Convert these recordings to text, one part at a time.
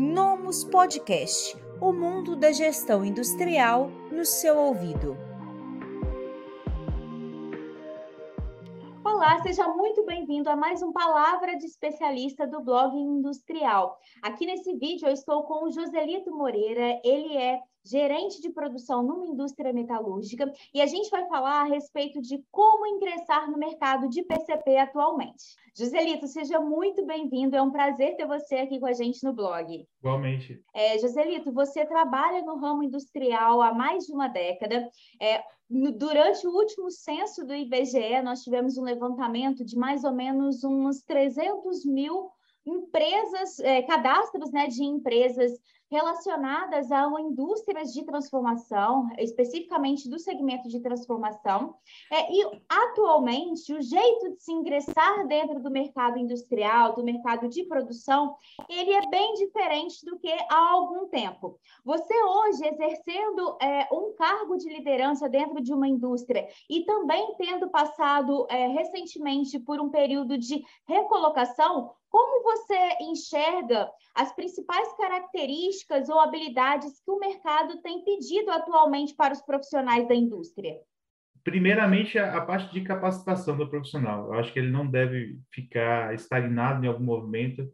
Nomus Podcast o mundo da gestão industrial no seu ouvido. Olá, seja muito bem-vindo a mais um Palavra de Especialista do blog Industrial. Aqui nesse vídeo eu estou com o Joselito Moreira, ele é gerente de produção numa indústria metalúrgica, e a gente vai falar a respeito de como ingressar no mercado de PCP atualmente. Joselito, seja muito bem-vindo, é um prazer ter você aqui com a gente no blog. Igualmente. É, Joselito, você trabalha no ramo industrial há mais de uma década. É, durante o último censo do IBGE, nós tivemos um levantamento de mais ou menos uns 300 mil empresas, é, cadastros né, de empresas relacionadas a indústrias de transformação, especificamente do segmento de transformação. É, e, atualmente, o jeito de se ingressar dentro do mercado industrial, do mercado de produção, ele é bem diferente do que há algum tempo. Você hoje, exercendo é, um cargo de liderança dentro de uma indústria e também tendo passado é, recentemente por um período de recolocação, como você enxerga as principais características ou habilidades que o mercado tem pedido atualmente para os profissionais da indústria? Primeiramente, a parte de capacitação do profissional. Eu acho que ele não deve ficar estagnado em algum movimento.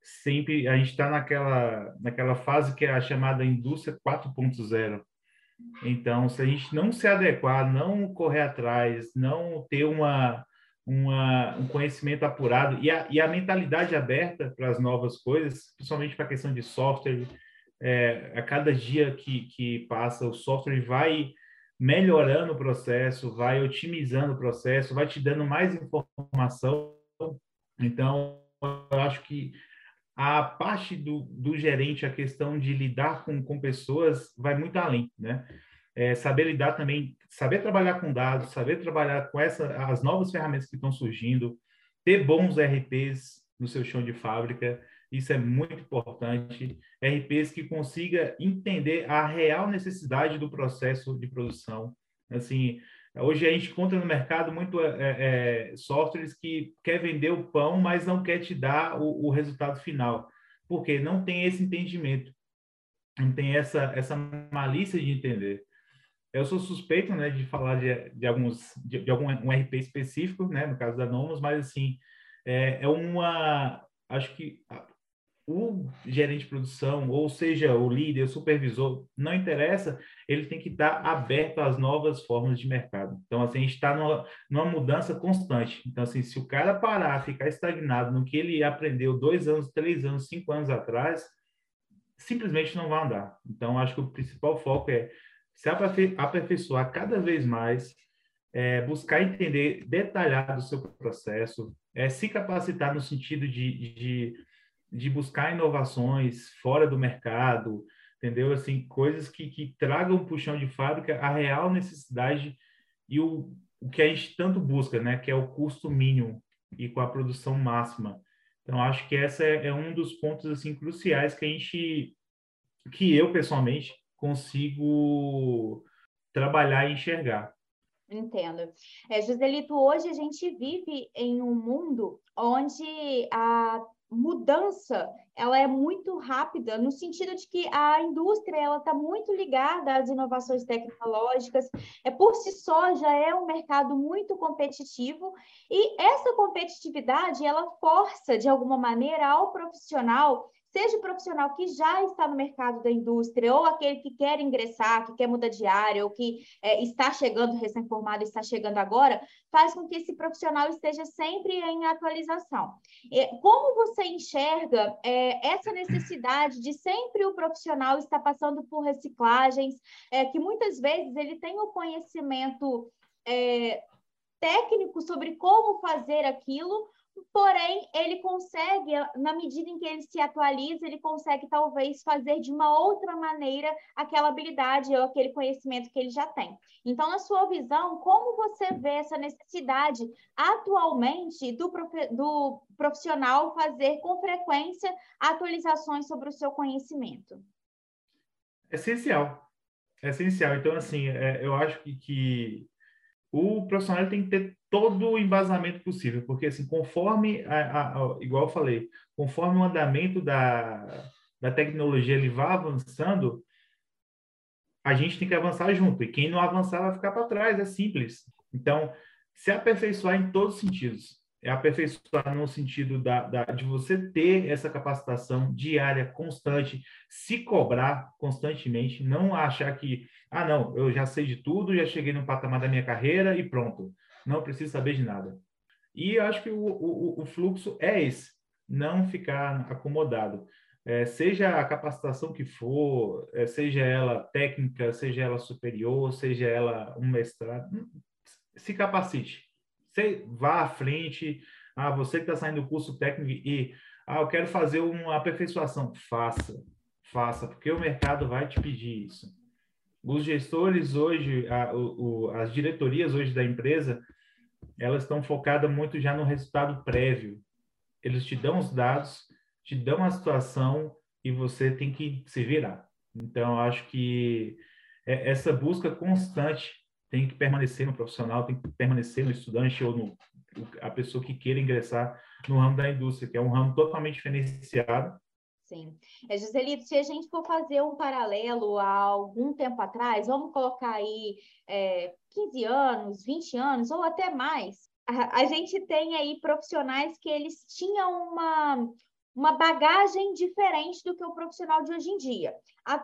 Sempre a gente está naquela, naquela fase que é a chamada indústria 4.0. Então, se a gente não se adequar, não correr atrás, não ter uma, uma, um conhecimento apurado e a, e a mentalidade aberta para as novas coisas, principalmente para a questão de software. É, a cada dia que, que passa, o software vai melhorando o processo, vai otimizando o processo, vai te dando mais informação. Então, eu acho que a parte do, do gerente, a questão de lidar com, com pessoas, vai muito além, né? É, saber lidar também, saber trabalhar com dados, saber trabalhar com essa, as novas ferramentas que estão surgindo, ter bons RPs no seu chão de fábrica, isso é muito importante. RPs que consiga entender a real necessidade do processo de produção. Assim, hoje a gente encontra no mercado muito é, é, softwares que quer vender o pão, mas não quer te dar o, o resultado final, porque não tem esse entendimento, não tem essa, essa malícia de entender. Eu sou suspeito, né, de falar de, de alguns de, de, algum um RP específico, né, no caso da Nomos, mas assim é, é uma acho que o gerente de produção, ou seja, o líder, o supervisor, não interessa, ele tem que estar aberto às novas formas de mercado. Então, assim, a gente está numa, numa, mudança constante. Então, assim, se o cara parar, ficar estagnado no que ele aprendeu dois anos, três anos, cinco anos atrás, simplesmente não vai andar. Então, acho que o principal foco é se aperfeiçoar cada vez mais, é, buscar entender detalhado o seu processo, é, se capacitar no sentido de, de, de, buscar inovações fora do mercado, entendeu? Assim, coisas que, que tragam para o chão de fábrica a real necessidade e o, o que a gente tanto busca, né? Que é o custo mínimo e com a produção máxima. Então, acho que essa é, é um dos pontos, assim, cruciais que a gente, que eu, pessoalmente, consigo trabalhar e enxergar. Entendo. É, Joselito, hoje a gente vive em um mundo onde a mudança ela é muito rápida no sentido de que a indústria ela está muito ligada às inovações tecnológicas é por si só já é um mercado muito competitivo e essa competitividade ela força de alguma maneira ao profissional seja o profissional que já está no mercado da indústria, ou aquele que quer ingressar, que quer mudar de área, ou que é, está chegando recém-formado, está chegando agora, faz com que esse profissional esteja sempre em atualização. como você enxerga é, essa necessidade de sempre o profissional estar passando por reciclagens, é, que muitas vezes ele tem o conhecimento é, técnico sobre como fazer aquilo, Porém, ele consegue, na medida em que ele se atualiza, ele consegue talvez fazer de uma outra maneira aquela habilidade ou aquele conhecimento que ele já tem. Então, na sua visão, como você vê essa necessidade atualmente do, do profissional fazer com frequência atualizações sobre o seu conhecimento? Essencial. É essencial. Então, assim, é, eu acho que, que o profissional tem que ter todo o embasamento possível, porque assim, conforme, a, a, igual eu falei, conforme o andamento da, da tecnologia ele vá avançando, a gente tem que avançar junto. E quem não avançar vai ficar para trás, é simples. Então, se aperfeiçoar em todos os sentidos. É aperfeiçoar no sentido da, da, de você ter essa capacitação diária, constante, se cobrar constantemente, não achar que, ah, não, eu já sei de tudo, já cheguei no patamar da minha carreira e pronto, não preciso saber de nada. E eu acho que o, o, o fluxo é esse, não ficar acomodado. É, seja a capacitação que for, é, seja ela técnica, seja ela superior, seja ela um mestrado, se capacite. Você vá à frente. Ah, você que está saindo do curso técnico e ah, eu quero fazer uma aperfeiçoação. Faça, faça, porque o mercado vai te pedir isso. Os gestores hoje, a, o, as diretorias hoje da empresa, elas estão focadas muito já no resultado prévio. Eles te dão os dados, te dão a situação e você tem que se virar. Então, acho que é, essa busca constante tem que permanecer no profissional, tem que permanecer no estudante ou no a pessoa que queira ingressar no ramo da indústria, que é um ramo totalmente diferenciado. Sim. É, Joselito, se a gente for fazer um paralelo a algum tempo atrás, vamos colocar aí é, 15 anos, 20 anos ou até mais, a, a gente tem aí profissionais que eles tinham uma, uma bagagem diferente do que o profissional de hoje em dia.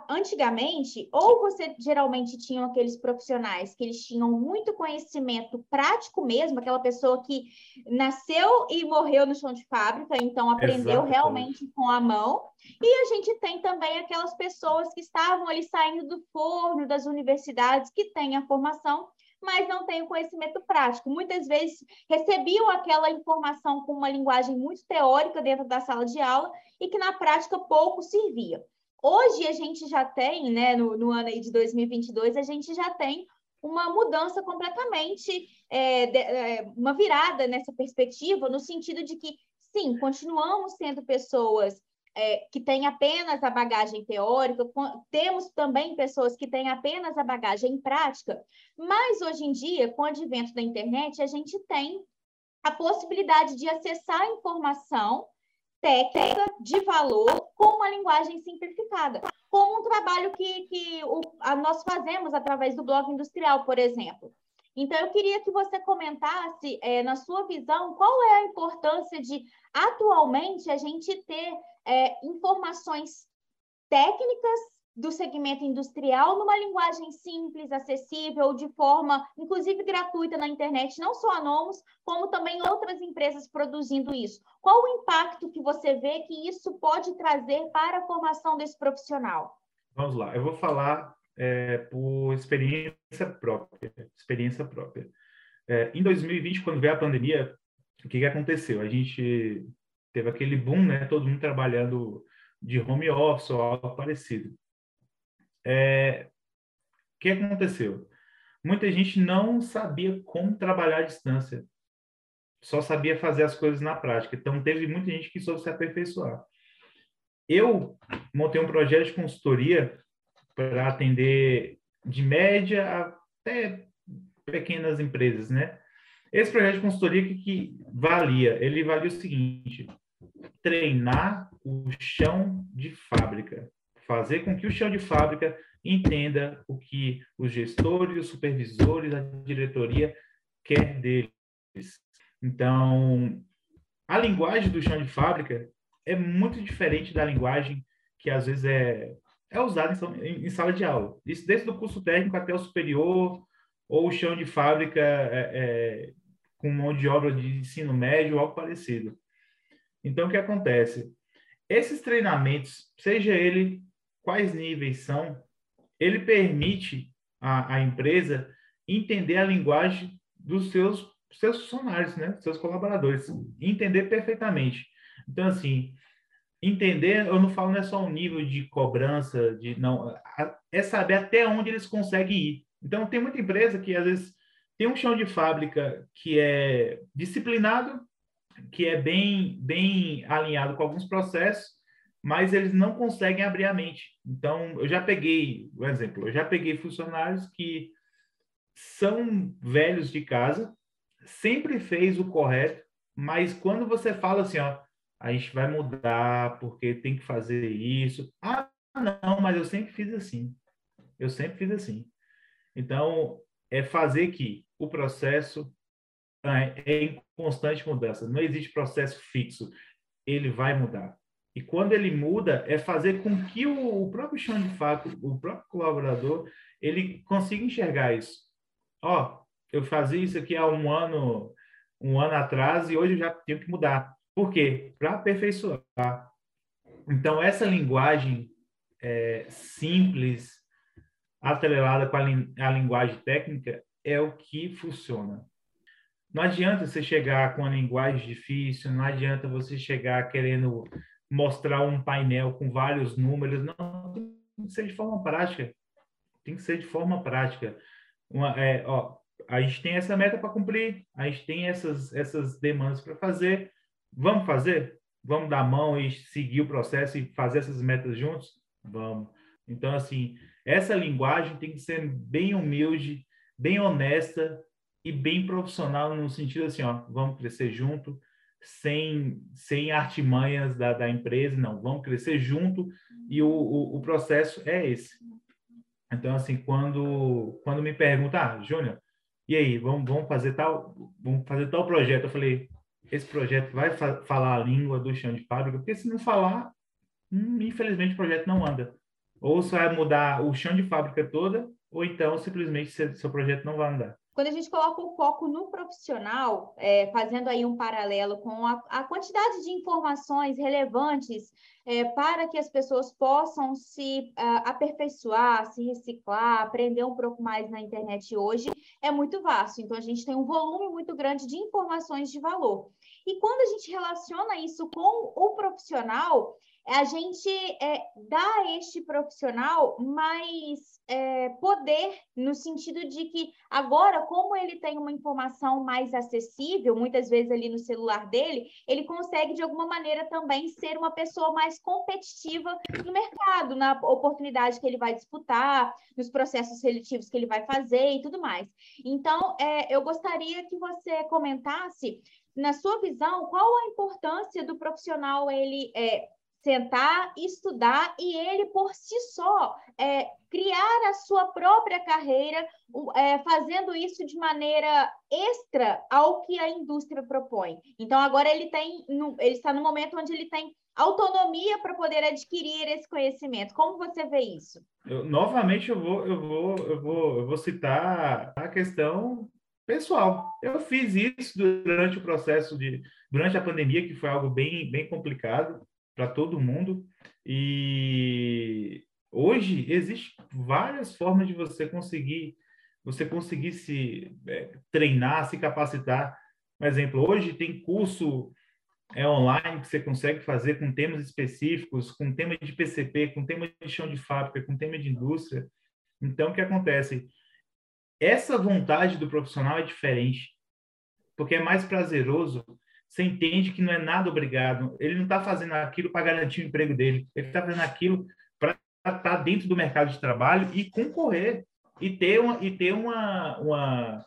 Antigamente, ou você geralmente tinha aqueles profissionais que eles tinham muito conhecimento prático mesmo, aquela pessoa que nasceu e morreu no chão de fábrica, então aprendeu Exatamente. realmente com a mão. E a gente tem também aquelas pessoas que estavam ali saindo do forno das universidades, que têm a formação, mas não têm o conhecimento prático. Muitas vezes recebiam aquela informação com uma linguagem muito teórica dentro da sala de aula e que na prática pouco servia. Hoje a gente já tem, né, no, no ano aí de 2022, a gente já tem uma mudança completamente, é, de, é, uma virada nessa perspectiva, no sentido de que, sim, continuamos sendo pessoas é, que têm apenas a bagagem teórica, temos também pessoas que têm apenas a bagagem prática, mas hoje em dia, com o advento da internet, a gente tem a possibilidade de acessar informação técnica de valor com uma linguagem simplificada, como um trabalho que, que o, a, nós fazemos através do blog industrial, por exemplo. Então, eu queria que você comentasse, é, na sua visão, qual é a importância de, atualmente, a gente ter é, informações técnicas do segmento industrial numa linguagem simples, acessível, de forma, inclusive gratuita na internet, não só a Nomos, como também outras empresas produzindo isso. Qual o impacto que você vê que isso pode trazer para a formação desse profissional? Vamos lá, eu vou falar é, por experiência própria. Experiência própria. É, em 2020, quando veio a pandemia, o que, que aconteceu? A gente teve aquele boom, né? Todo mundo trabalhando de home office ou algo parecido. É, o que aconteceu? Muita gente não sabia como trabalhar à distância, só sabia fazer as coisas na prática. Então, teve muita gente que soube se aperfeiçoar. Eu montei um projeto de consultoria para atender de média até pequenas empresas, né? Esse projeto de consultoria que, que valia? Ele valia o seguinte: treinar o chão de fábrica, fazer com que o chão de fábrica entenda o que os gestores, os supervisores, a diretoria quer deles. Então, a linguagem do chão de fábrica é muito diferente da linguagem que às vezes é, é usada em, em sala de aula. Isso desde o curso técnico até o superior, ou o chão de fábrica é, é, com mão de obra de ensino médio algo parecido. Então, o que acontece? Esses treinamentos, seja ele quais níveis são, ele permite a empresa entender a linguagem dos seus, seus funcionários, né? seus colaboradores, entender perfeitamente. Então, assim, entender, eu não falo não é só um nível de cobrança, de não, é saber até onde eles conseguem ir. Então, tem muita empresa que às vezes tem um chão de fábrica que é disciplinado, que é bem, bem alinhado com alguns processos, mas eles não conseguem abrir a mente. Então, eu já peguei, um exemplo, eu já peguei funcionários que são velhos de casa, sempre fez o correto, mas quando você fala assim, ó, a gente vai mudar porque tem que fazer isso. Ah, não, mas eu sempre fiz assim. Eu sempre fiz assim. Então, é fazer que o processo é, é em constante mudança. Não existe processo fixo. Ele vai mudar. E quando ele muda, é fazer com que o, próprio chão de fato, o próprio colaborador, ele consiga enxergar isso. Ó, eu fazia isso aqui há um ano, um ano atrás e hoje eu já tenho que mudar. Por quê? Para aperfeiçoar. Então, essa linguagem é, simples, atrelada com a, a linguagem técnica, é o que funciona. Não adianta você chegar com a linguagem difícil, não adianta você chegar querendo mostrar um painel com vários números, não, tem que ser de forma prática. Tem que ser de forma prática. Uma, é, ó, a gente tem essa meta para cumprir, a gente tem essas, essas demandas para fazer. Vamos fazer? Vamos dar a mão e seguir o processo e fazer essas metas juntos? Vamos. Então, assim, essa linguagem tem que ser bem humilde, bem honesta e bem profissional no sentido assim, ó, vamos crescer junto, sem, sem artimanhas da, da empresa, não, vamos crescer junto e o, o, o processo é esse. Então, assim, quando, quando me perguntam, ah, Júnior, e aí, vamos, vamos fazer tal, vamos fazer tal projeto. Eu falei, esse projeto vai fa falar a língua do chão de fábrica, porque se não falar, hum, infelizmente o projeto não anda. Ou você vai mudar o chão de fábrica toda, ou então simplesmente seu, projeto não vai andar. Quando a gente coloca o foco no profissional, é, fazendo aí um paralelo com a, a quantidade de informações relevantes é, para que as pessoas possam se uh, aperfeiçoar, se reciclar, aprender um pouco mais na internet hoje, é muito vasto. Então, a gente tem um volume muito grande de informações de valor. E quando a gente relaciona isso com o profissional, a gente é, dá a este profissional mais é, poder, no sentido de que agora, como ele tem uma informação mais acessível, muitas vezes ali no celular dele, ele consegue, de alguma maneira, também ser uma pessoa mais competitiva no mercado, na oportunidade que ele vai disputar, nos processos seletivos que ele vai fazer e tudo mais. Então, é, eu gostaria que você comentasse na sua visão, qual a importância do profissional ele é, sentar, estudar e ele por si só é, criar a sua própria carreira, é, fazendo isso de maneira extra ao que a indústria propõe. Então agora ele tem, ele está no momento onde ele tem autonomia para poder adquirir esse conhecimento. Como você vê isso? Eu, novamente eu vou, eu vou, eu vou, eu vou citar a questão pessoal. Eu fiz isso durante o processo de, durante a pandemia, que foi algo bem, bem complicado para todo mundo. E hoje existe várias formas de você conseguir você conseguir se é, treinar, se capacitar. Por exemplo, hoje tem curso é online que você consegue fazer com temas específicos, com tema de PCP, com tema de chão de fábrica, com tema de indústria. Então, o que acontece? Essa vontade do profissional é diferente, porque é mais prazeroso você entende que não é nada obrigado. Ele não está fazendo aquilo para garantir o emprego dele. Ele está fazendo aquilo para estar tá dentro do mercado de trabalho e concorrer e ter uma e ter uma, uma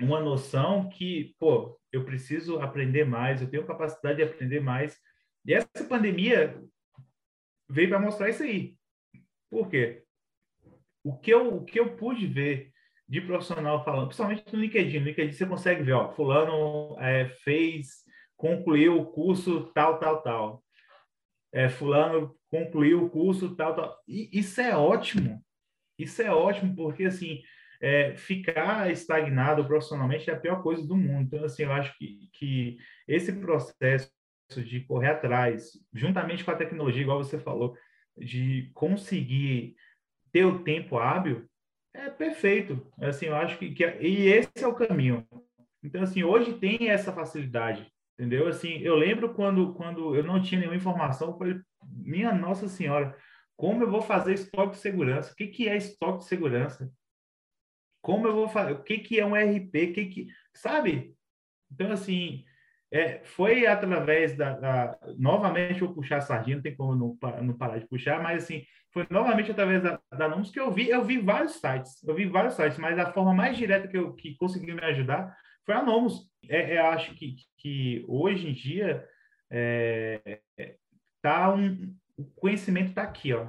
uma noção que pô eu preciso aprender mais eu tenho capacidade de aprender mais e essa pandemia veio para mostrar isso aí por quê o que eu o que eu pude ver de profissional falando, principalmente no LinkedIn. No LinkedIn você consegue ver, ó, fulano é, fez, concluiu o curso tal, tal, tal. É, fulano concluiu o curso tal, tal. E isso é ótimo. Isso é ótimo porque, assim, é, ficar estagnado profissionalmente é a pior coisa do mundo. Então, assim, eu acho que, que esse processo de correr atrás, juntamente com a tecnologia, igual você falou, de conseguir ter o tempo hábil, é perfeito. Assim, eu acho que, que e esse é o caminho. Então, assim, hoje tem essa facilidade, entendeu? Assim, eu lembro quando, quando eu não tinha nenhuma informação, eu falei, minha Nossa Senhora, como eu vou fazer estoque de segurança? O que, que é estoque de segurança? Como eu vou fazer? O que, que é um RP? O que, que... Sabe? Então, assim, é, foi através da, da, Novamente, vou puxar a sardinha, não tem como não, não parar de puxar, mas assim, foi novamente através da, da que eu vi, eu vi vários sites, eu vi vários sites, mas a forma mais direta que, eu, que conseguiu me ajudar foi a Nomus. É, é, eu acho que, que hoje em dia é, tá um, o conhecimento está aqui, ó.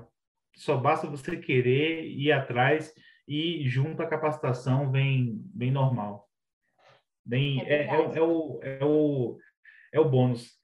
Só basta você querer ir atrás e junto à capacitação vem, vem normal. Vem, é, é, é, é, o, é, o, é o bônus.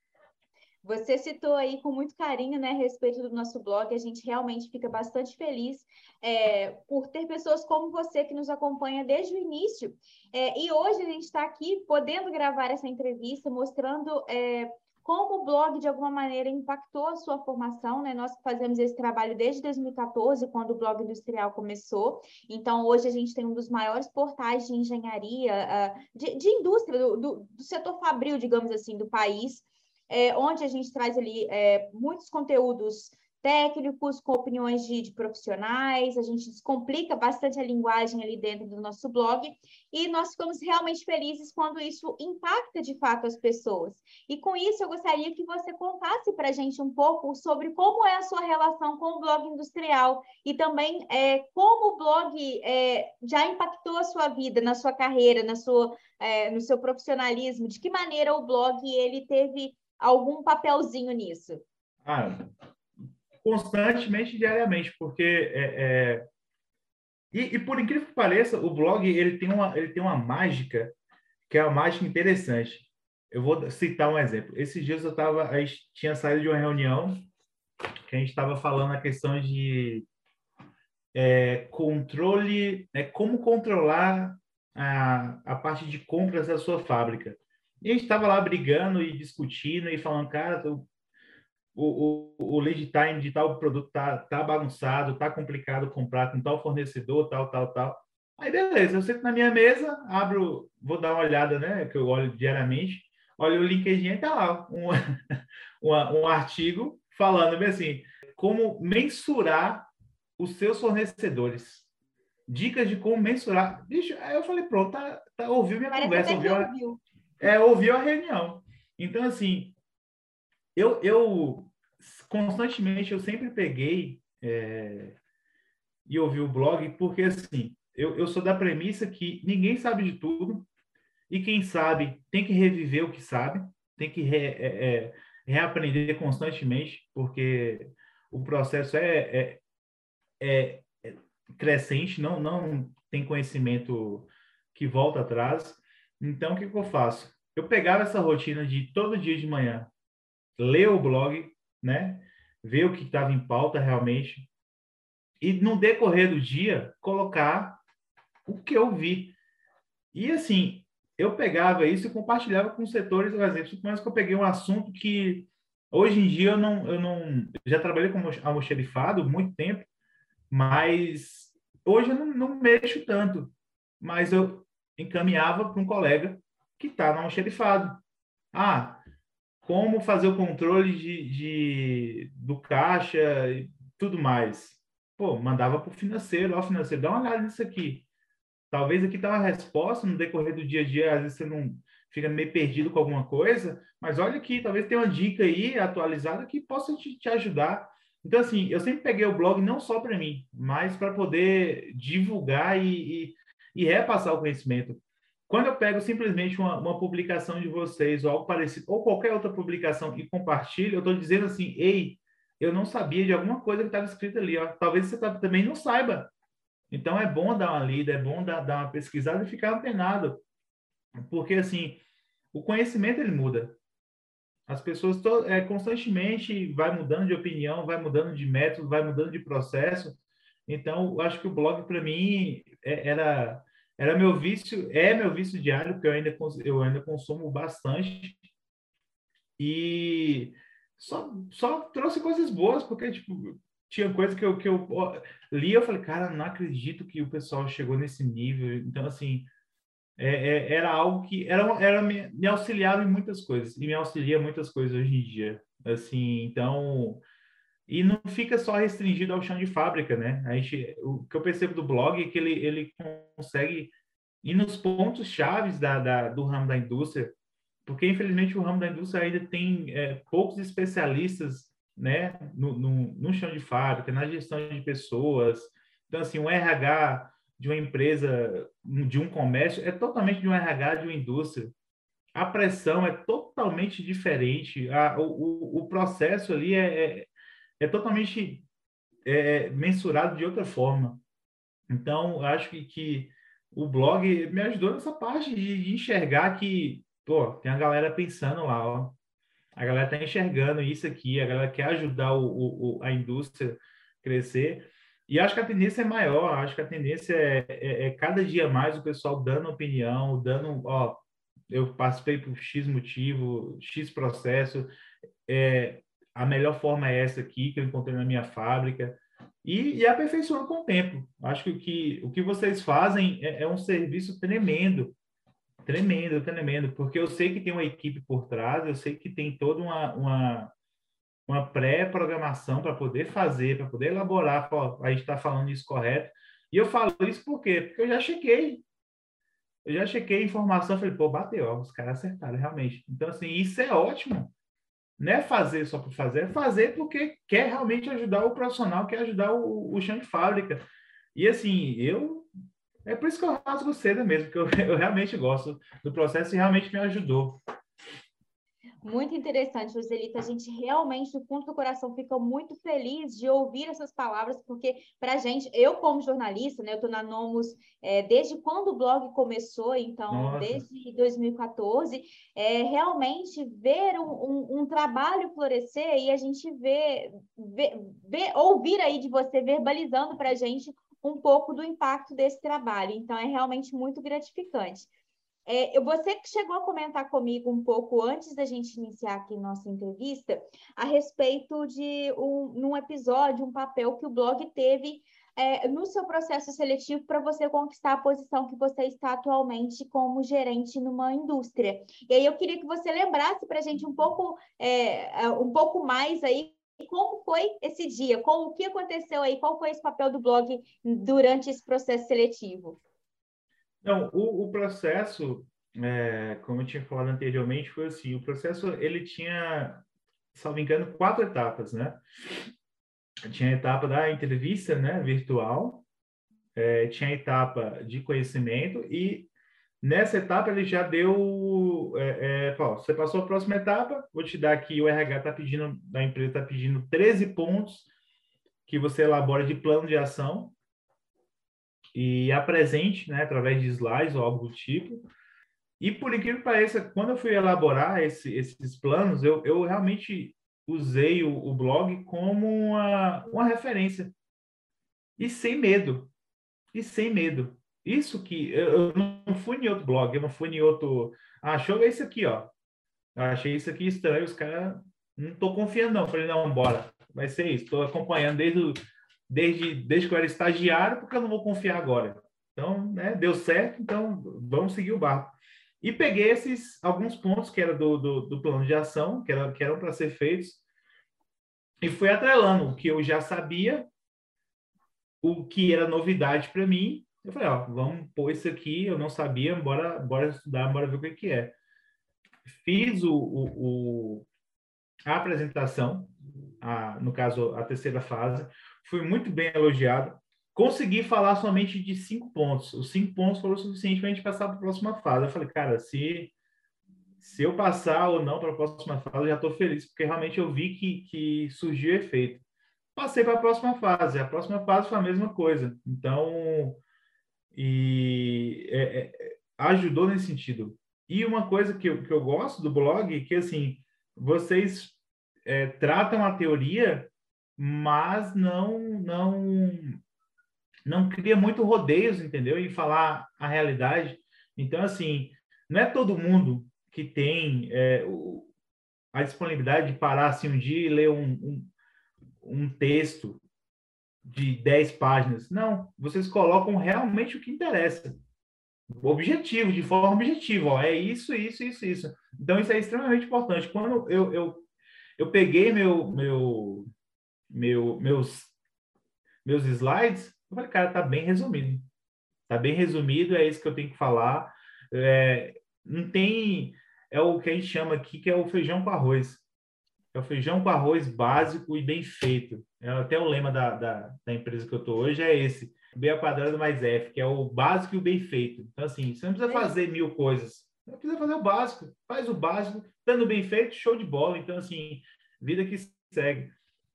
Você citou aí com muito carinho né, a respeito do nosso blog, a gente realmente fica bastante feliz é, por ter pessoas como você que nos acompanha desde o início. É, e hoje a gente está aqui podendo gravar essa entrevista, mostrando é, como o blog, de alguma maneira, impactou a sua formação, né? Nós fazemos esse trabalho desde 2014, quando o blog industrial começou. Então, hoje a gente tem um dos maiores portais de engenharia, uh, de, de, indústria, do, do, do, setor fabril, digamos assim, do país, é, onde a gente traz ali é, muitos conteúdos técnicos, com opiniões de, de, profissionais, a gente descomplica bastante a linguagem ali dentro do nosso blog e nós ficamos realmente felizes quando isso impacta de fato as pessoas. E com isso eu gostaria que você contasse para a gente um pouco sobre como é a sua relação com o blog industrial e também é, como o blog é, já impactou a sua vida, na sua carreira, na sua, é, no seu profissionalismo, de que maneira o blog ele teve algum papelzinho nisso? Ah, constantemente, diariamente, porque é, é... E, e, por incrível que pareça, o blog ele tem uma ele tem uma mágica que é uma mágica interessante. Eu vou citar um exemplo. Esses dias eu tava a gente tinha saído de uma reunião que a gente estava falando a questão de é, controle, é, como controlar a, a parte de compras da sua fábrica. E a gente estava lá brigando e discutindo e falando, cara, o, o, o lead time de tal produto tá, tá bagunçado, tá complicado comprar com tal fornecedor, tal, tal, tal. Aí, beleza, eu sento na minha mesa, abro, vou dar uma olhada, né, que eu olho diariamente, olho o LinkedIn e tá lá um, um, um artigo falando bem assim, como mensurar os seus fornecedores. Dicas de como mensurar. Bicho, aí eu falei, pronto, tá, tá, ouviu minha Parece conversa, ouviu, a, ouviu. É, ouviu a reunião. Então, assim, eu, eu constantemente eu sempre peguei é, e ouvi o blog, porque assim, eu, eu sou da premissa que ninguém sabe de tudo, e quem sabe tem que reviver o que sabe, tem que re, é, é, reaprender constantemente, porque o processo é, é, é, é crescente, não, não tem conhecimento que volta atrás. Então, o que, que eu faço? Eu pegava essa rotina de todo dia de manhã ler o blog, né? Ver o que estava em pauta realmente e no decorrer do dia colocar o que eu vi. E assim, eu pegava isso e compartilhava com setores, por exemplo, mas que eu peguei um assunto que hoje em dia eu não, eu não já trabalhei com almoxerifado muito tempo, mas hoje eu não, não mexo tanto. Mas eu encaminhava para um colega que está no almoxerifado. Ah, como fazer o controle de, de, do caixa e tudo mais. Pô, mandava para o financeiro, ó, financeiro, dá uma olhada nisso aqui. Talvez aqui tá uma resposta no decorrer do dia a dia, às vezes você não fica meio perdido com alguma coisa, mas olha aqui, talvez tenha uma dica aí atualizada que possa te, te ajudar. Então, assim, eu sempre peguei o blog não só para mim, mas para poder divulgar e, e, e repassar o conhecimento. Quando eu pego simplesmente uma, uma, publicação de vocês ou algo parecido, ou qualquer outra publicação e compartilho, eu estou dizendo assim, ei, eu não sabia de alguma coisa que estava escrita ali, ó. talvez você tá, também não saiba. Então é bom dar uma lida, é bom dar, dar uma pesquisada e ficar antenado, porque assim, o conhecimento ele muda. As pessoas to, é, constantemente vai mudando de opinião, vai mudando de método, vai mudando de processo. Então, eu acho que o blog para mim é, era era meu vício, é meu vício diário, porque eu ainda, eu ainda consumo bastante. E só, só trouxe coisas boas, porque, tipo, tinha coisa que eu, que eu li, eu falei, cara, não acredito que o pessoal chegou nesse nível. Então, assim, é, é, era algo que era, era me, me auxiliava em muitas coisas, e me auxilia muitas coisas hoje em dia. Assim, então, e não fica só restringido ao chão de fábrica, né? A gente, o que eu percebo do blog é que ele, ele consegue ir nos pontos chaves da, da, do ramo da indústria, porque infelizmente o ramo da indústria ainda tem é, poucos especialistas, né, no, no, no chão de fábrica, na gestão de pessoas. Então, assim, um RH de uma empresa, de um comércio, é totalmente de um RH de uma indústria. a pressão é totalmente diferente, a, o, o processo ali é, é, é totalmente é, mensurado de outra forma. Então, acho que, que o blog me ajudou nessa parte de, de enxergar que, pô, tem a galera pensando lá, ó. A galera está enxergando isso aqui, a galera quer ajudar o, o, a indústria crescer. E acho que a tendência é maior, acho que a tendência é, é, é cada dia mais o pessoal dando opinião, dando, ó, eu participei por X motivo, X processo, é, a melhor forma é essa aqui que eu encontrei na minha fábrica e, e aperfeiçoando com o tempo. Acho que o que, o que vocês fazem é, é um serviço tremendo, tremendo, tremendo, porque eu sei que tem uma equipe por trás, eu sei que tem toda uma, uma, uma pré-programação para poder fazer, para poder elaborar, a gente está falando isso correto. E eu falo isso por quê? Porque eu já chequei. Eu já chequei a informação, falei, pô, bateu, ó, os caras acertaram realmente. Então, assim, isso é ótimo não é fazer só por fazer, é fazer porque quer realmente ajudar o profissional, quer ajudar o, o chão de fábrica. E assim, eu. É por isso que eu rasgo seda mesmo, porque eu, eu realmente gosto do processo e realmente me ajudou. Muito interessante, Joselita. A gente realmente, do fundo do coração, fica muito feliz de ouvir essas palavras, porque para a gente, eu como jornalista, né, eu estou na Nomos é, desde quando o blog começou, então, Nossa. desde 2014, é, realmente ver um, um, um, trabalho florescer e a gente ver, ver, ver, ouvir aí de você verbalizando para a gente um pouco do impacto desse trabalho. Então, é realmente muito gratificante. É, você que chegou a comentar comigo um pouco antes da gente iniciar aqui nossa entrevista a respeito de um, num episódio, um papel que o blog teve é, no seu processo seletivo para você conquistar a posição que você está atualmente como gerente numa indústria. E aí eu queria que você lembrasse para a gente um pouco, é, é, um pouco mais aí como foi esse dia, como o que aconteceu aí, qual foi esse papel do blog durante esse processo seletivo? Não, o, o processo, é, como eu tinha falado anteriormente, foi assim, o processo, ele tinha, salvo engano, quatro etapas, né? Tinha a etapa da entrevista, né, virtual, é, tinha a etapa de conhecimento e nessa etapa ele já deu, é, é, você passou a próxima etapa, vou te dar aqui, o RH está pedindo, da empresa está pedindo 13 pontos que você elabora de plano de ação, e apresente, né, através de slides ou algo do tipo. E por incrível que pareça, quando eu fui elaborar esse, esses planos, eu, eu realmente usei o, o, blog como uma, uma referência. E sem medo. E sem medo. Isso que eu, eu não fui em outro blog, eu não fui em outro. Ah, isso aqui, ó. Eu achei isso aqui estranho, os caras. Não estou confiando, não. Falei, não, bora. Vai ser isso. Estou acompanhando desde o desde, desde que eu era estagiário, porque eu não vou confiar agora. Então, né, deu certo, então vamos seguir o barco. E peguei esses alguns pontos que era do, do, do plano de ação, que, era, que eram para ser feitos, e fui atrelando o que eu já sabia, o que era novidade para mim. Eu falei, ó, vamos pôr isso aqui, eu não sabia, bora, bora estudar, bora ver o que, que é. Fiz o, o, o a apresentação, a, no caso, a terceira fase, fui muito bem elogiado. Consegui falar somente de cinco pontos. Os cinco pontos foram suficientes para a gente passar para a próxima fase. Eu falei, cara, se, se eu passar ou não para a próxima fase, eu já estou feliz, porque realmente eu vi que, que surgiu efeito. Passei para a próxima fase. A próxima fase foi a mesma coisa. Então, e é, é, ajudou nesse sentido. E uma coisa que eu, que eu gosto do blog é que, assim, vocês é, tratam a teoria mas não não não cria muito rodeios, entendeu? E falar a realidade. Então, assim, não é todo mundo que tem é, a disponibilidade de parar assim um dia e ler um, um, um texto de 10 páginas. Não, vocês colocam realmente o que interessa. Objetivo, de forma objetiva. Ó, é isso, isso, isso, isso. Então, isso é extremamente importante. Quando eu, eu, eu peguei meu, meu, meu, meus, meus slides, eu falei, cara, tá bem resumido. Tá bem resumido, é isso que eu tenho que falar. É, não tem. É o que a gente chama aqui, que é o feijão com arroz. É o feijão com arroz básico e bem feito. É, até o lema da, da, da empresa que eu estou hoje é esse: B ao quadrado mais F, que é o básico e o bem feito. Então, assim, você não precisa fazer mil coisas. Não precisa fazer o básico. Faz o básico, dando bem feito, show de bola. Então, assim, vida que segue.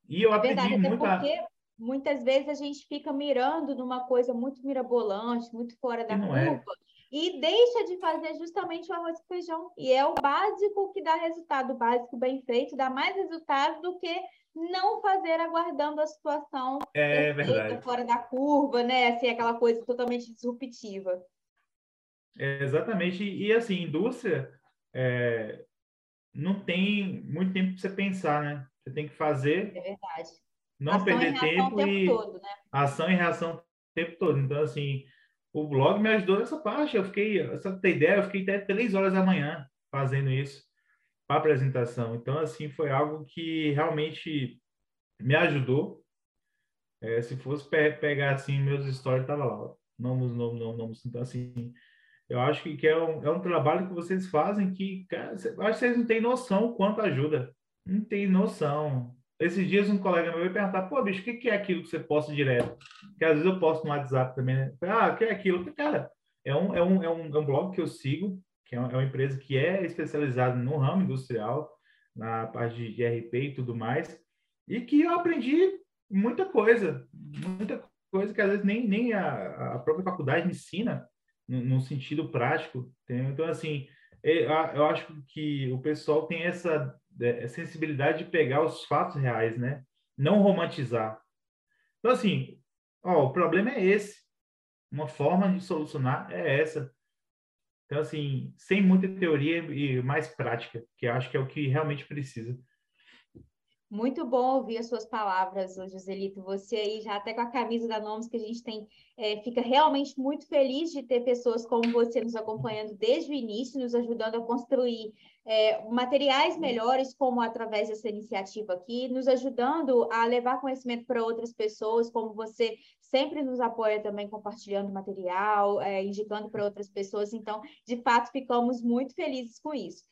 E eu aprendi verdade, muito... porque muitas vezes a gente fica mirando numa coisa muito mirabolante, muito fora da é. curva, é. e deixa de fazer justamente o arroz e feijão. E é o básico que dá resultado, o básico bem feito, dá mais resultado do que não fazer aguardando a situação é fora da curva, né? Assim, aquela coisa totalmente disruptiva. É, exatamente. E, assim, indústria é, não tem muito tempo para você pensar, né? Você tem que fazer. É verdade. Não ação perder tempo, tempo e todo, né? ação e reação o tempo todo. Então, assim, o blog me ajudou nessa parte. Eu fiquei, só ter ideia, eu fiquei até três horas da manhã fazendo isso para apresentação. Então, assim, foi algo que realmente me ajudou. É, se fosse pe pegar, assim, meus stories, tava lá. Nomes, nomes, nomes. Então, assim, eu acho que, é, um, é um trabalho que vocês fazem que, cara, acho que vocês não têm noção quanto ajuda. Não tem noção. Esses dias um colega meu veio perguntar, pô, bicho, o que, que é aquilo que você posta direto? Que às vezes eu posto no WhatsApp também, né? Ah, o que é aquilo? Cara, é um, é um, é um, é um blog que eu sigo, que é uma empresa que é especializada no ramo industrial, na parte de RP e tudo mais, e que eu aprendi muita coisa, muita coisa que às vezes nem, nem a, a própria faculdade ensina no, sentido prático. Entendeu? Então, assim, é, eu acho que o pessoal tem essa é, sensibilidade de pegar os fatos reais, né? Não romantizar. Então, assim, ó, o problema é esse. Uma forma de solucionar é essa. Então, assim, sem muita teoria e mais prática, que acho que é o que realmente precisa. Muito bom ouvir as suas palavras, Joselito. Você aí, já até com a camisa da Nomes, que a gente tem, é, fica realmente muito feliz de ter pessoas como você nos acompanhando desde o início, nos ajudando a construir é, materiais melhores, como através dessa iniciativa aqui, nos ajudando a levar conhecimento para outras pessoas, como você sempre nos apoia também compartilhando material, é, indicando para outras pessoas. Então, de fato, ficamos muito felizes com isso.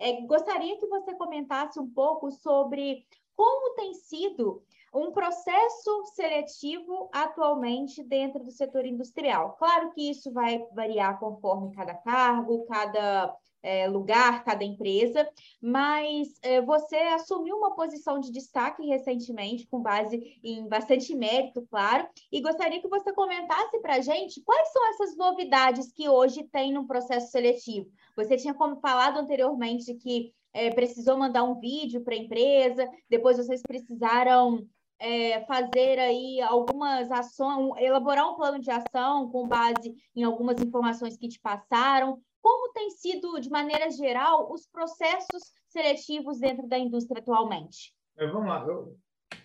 É, gostaria que você comentasse um pouco sobre como tem sido um processo seletivo atualmente dentro do setor industrial. Claro que isso vai variar conforme cada cargo, cada é, lugar, cada empresa, mas é, você assumiu uma posição de destaque recentemente, com base em bastante mérito, claro, e gostaria que você comentasse para a gente quais são essas novidades que hoje tem no processo seletivo. Você tinha como falado anteriormente que é, precisou mandar um vídeo para a empresa, depois vocês precisaram é, fazer aí algumas ações, elaborar um plano de ação com base em algumas informações que te passaram. Como tem sido, de maneira geral, os processos seletivos dentro da indústria atualmente? É, vamos lá. Eu,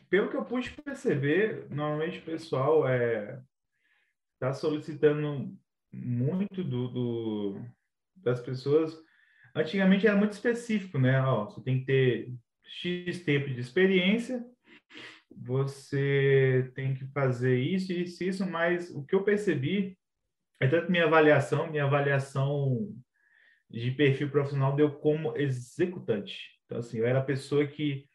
pelo que eu pude perceber, normalmente o pessoal está é, solicitando muito do, do, das pessoas. Antigamente era muito específico, né? Ó, você tem que ter X tempo de experiência, você tem que fazer isso, isso, isso, mas o que eu percebi é tanto minha avaliação, minha avaliação de perfil profissional deu como executante. Então, assim, eu era a pessoa que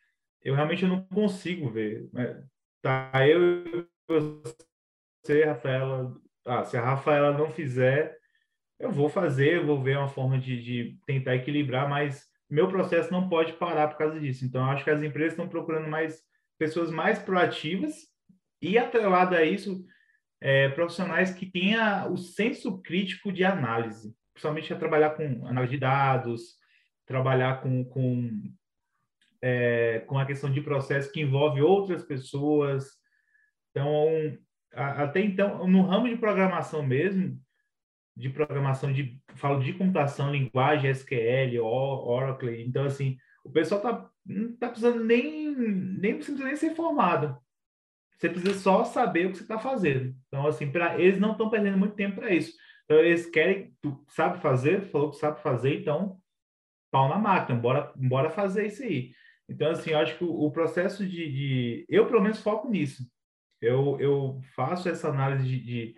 eu realmente não consigo ver. Né? Tá, eu você, Rafaela, ah, se a Rafaela não fizer, eu vou fazer, eu vou ver uma forma de, de tentar equilibrar, mas meu processo não pode parar por causa disso. Então, acho que as empresas estão procurando mais pessoas mais proativas e, atrelado a isso, é, profissionais que tenham o senso crítico de análise, principalmente a trabalhar com análise de dados, trabalhar com, com, é, com a questão de processo que envolve outras pessoas. Então, até então, no ramo de programação mesmo, de programação de falo de computação, linguagem SQL, Oracle. Então assim, o pessoal tá não tá precisando nem nem precisa nem ser formado. Você precisa só saber o que você está fazendo. Então, assim, para eles não estão perdendo muito tempo para isso. Então, eles querem, tu sabe fazer, tu falou que sabe fazer, então, pau na máquina, bora, bora fazer isso aí. Então, assim, eu acho que o, o processo de, de, Eu, pelo menos, foco nisso. Eu, eu faço essa análise de, de,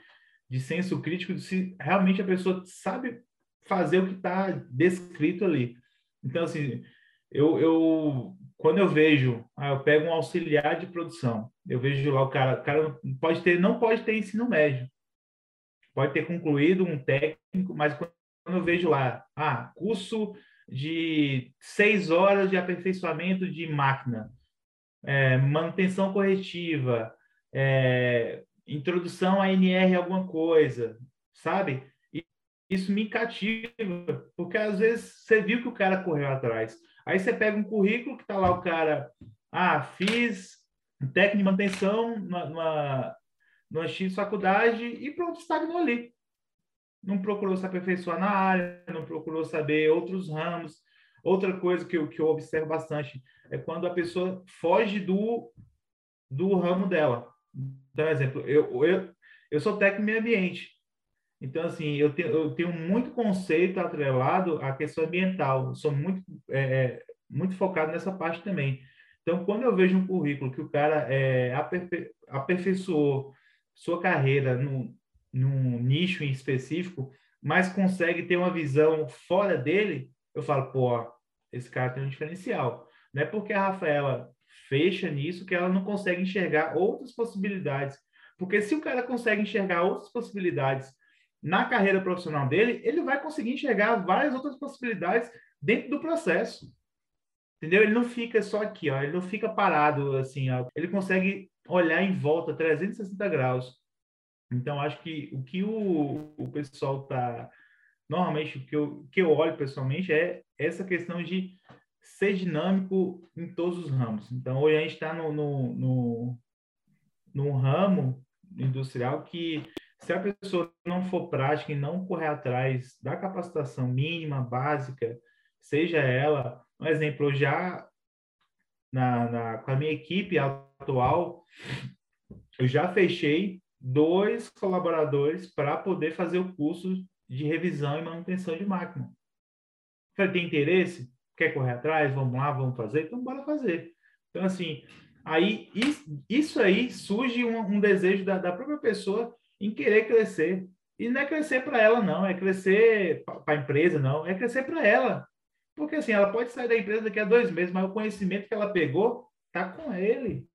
de senso crítico de se realmente a pessoa sabe fazer o que está descrito ali. Então, assim, eu, eu quando eu vejo, ah, eu pego um auxiliar de produção, eu vejo lá o cara, o cara pode ter, não pode ter ensino médio, pode ter concluído um técnico, mas quando eu vejo lá, ah, curso de seis horas de aperfeiçoamento de máquina, é, manutenção corretiva, é, introdução a NR alguma coisa, sabe? E isso me cativa, porque às vezes você viu que o cara correu atrás. Aí você pega um currículo que tá lá o cara, ah, fiz técnico de manutenção numa, numa X faculdade e pronto, estagnou ali não procurou se aperfeiçoar na área, não procurou saber outros ramos. Outra coisa que eu, que eu observo bastante é quando a pessoa foge do, do ramo dela. Então, exemplo, eu, eu, eu sou técnico meio ambiente. Então, assim, eu tenho, eu tenho muito conceito atrelado à questão ambiental. Sou muito, é, é, muito focado nessa parte também. Então, quando eu vejo um currículo que o cara é, aperfei aperfeiçoou sua carreira no, num nicho em específico, mas consegue ter uma visão fora dele, eu falo, pô, esse cara tem um diferencial. Não é porque a Rafaela fecha nisso que ela não consegue enxergar outras possibilidades. Porque se o cara consegue enxergar outras possibilidades na carreira profissional dele, ele vai conseguir enxergar várias outras possibilidades dentro do processo. Entendeu? Ele não fica só aqui, ó, ele não fica parado assim, ó. ele consegue olhar em volta 360 graus. Então, acho que o que o, o pessoal está. Normalmente, o que eu, que eu olho pessoalmente é essa questão de ser dinâmico em todos os ramos. Então, hoje a gente está no, no, no, no ramo industrial que, se a pessoa não for prática e não correr atrás da capacitação mínima, básica, seja ela, um exemplo, já na, na, com a minha equipe atual, eu já fechei dois colaboradores para poder fazer o curso de revisão e manutenção de máquina. Falei, tem interesse? Quer correr atrás? Vamos lá, vamos fazer? Então, bora fazer. Então, assim, aí isso aí surge um, um desejo da, da, própria pessoa em querer crescer. E não é crescer para ela, não, é crescer para a empresa, não, é crescer para ela. Porque, assim, ela pode sair da empresa daqui a dois meses, mas o conhecimento que ela pegou está com ele.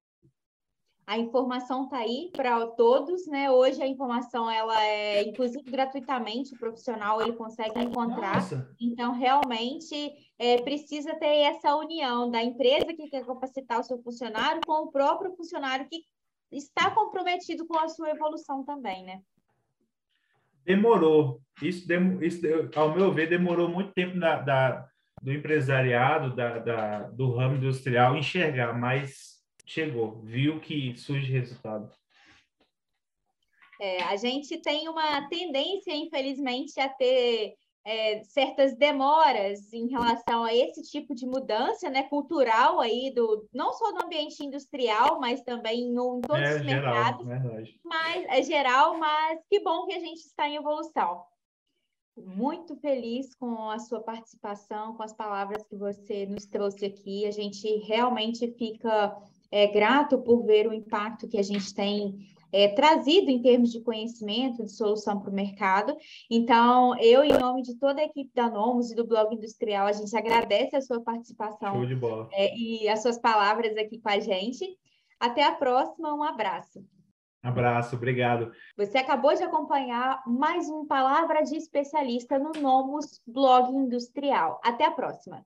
A informação está aí para todos, né? Hoje a informação ela é, inclusive gratuitamente, o profissional ele consegue encontrar. Nossa. Então, realmente é, precisa ter essa união da empresa que quer capacitar o seu funcionário com o próprio funcionário que está comprometido com a sua evolução também, né? Demorou. Isso, isso ao meu ver, demorou muito tempo da, da do empresariado, da, da, do ramo industrial enxergar, mas chegou, viu que surge resultado. É, a gente tem uma tendência, infelizmente, a ter é, certas demoras em relação a esse tipo de mudança né, cultural aí do não só do ambiente industrial, mas também em, em todos é, os geral, mercados. Verdade. Mas é geral, mas que bom que a gente está em evolução. Muito feliz com a sua participação, com as palavras que você nos trouxe aqui. A gente realmente fica é, grato por ver o impacto que a gente tem é, trazido em termos de conhecimento, de solução para o mercado. Então, eu, em nome de toda a equipe da Nomos e do Blog Industrial, a gente agradece a sua participação é, e as suas palavras aqui com a gente. Até a próxima, um abraço. Abraço, obrigado. Você acabou de acompanhar mais um Palavra de Especialista no Nomos Blog Industrial. Até a próxima.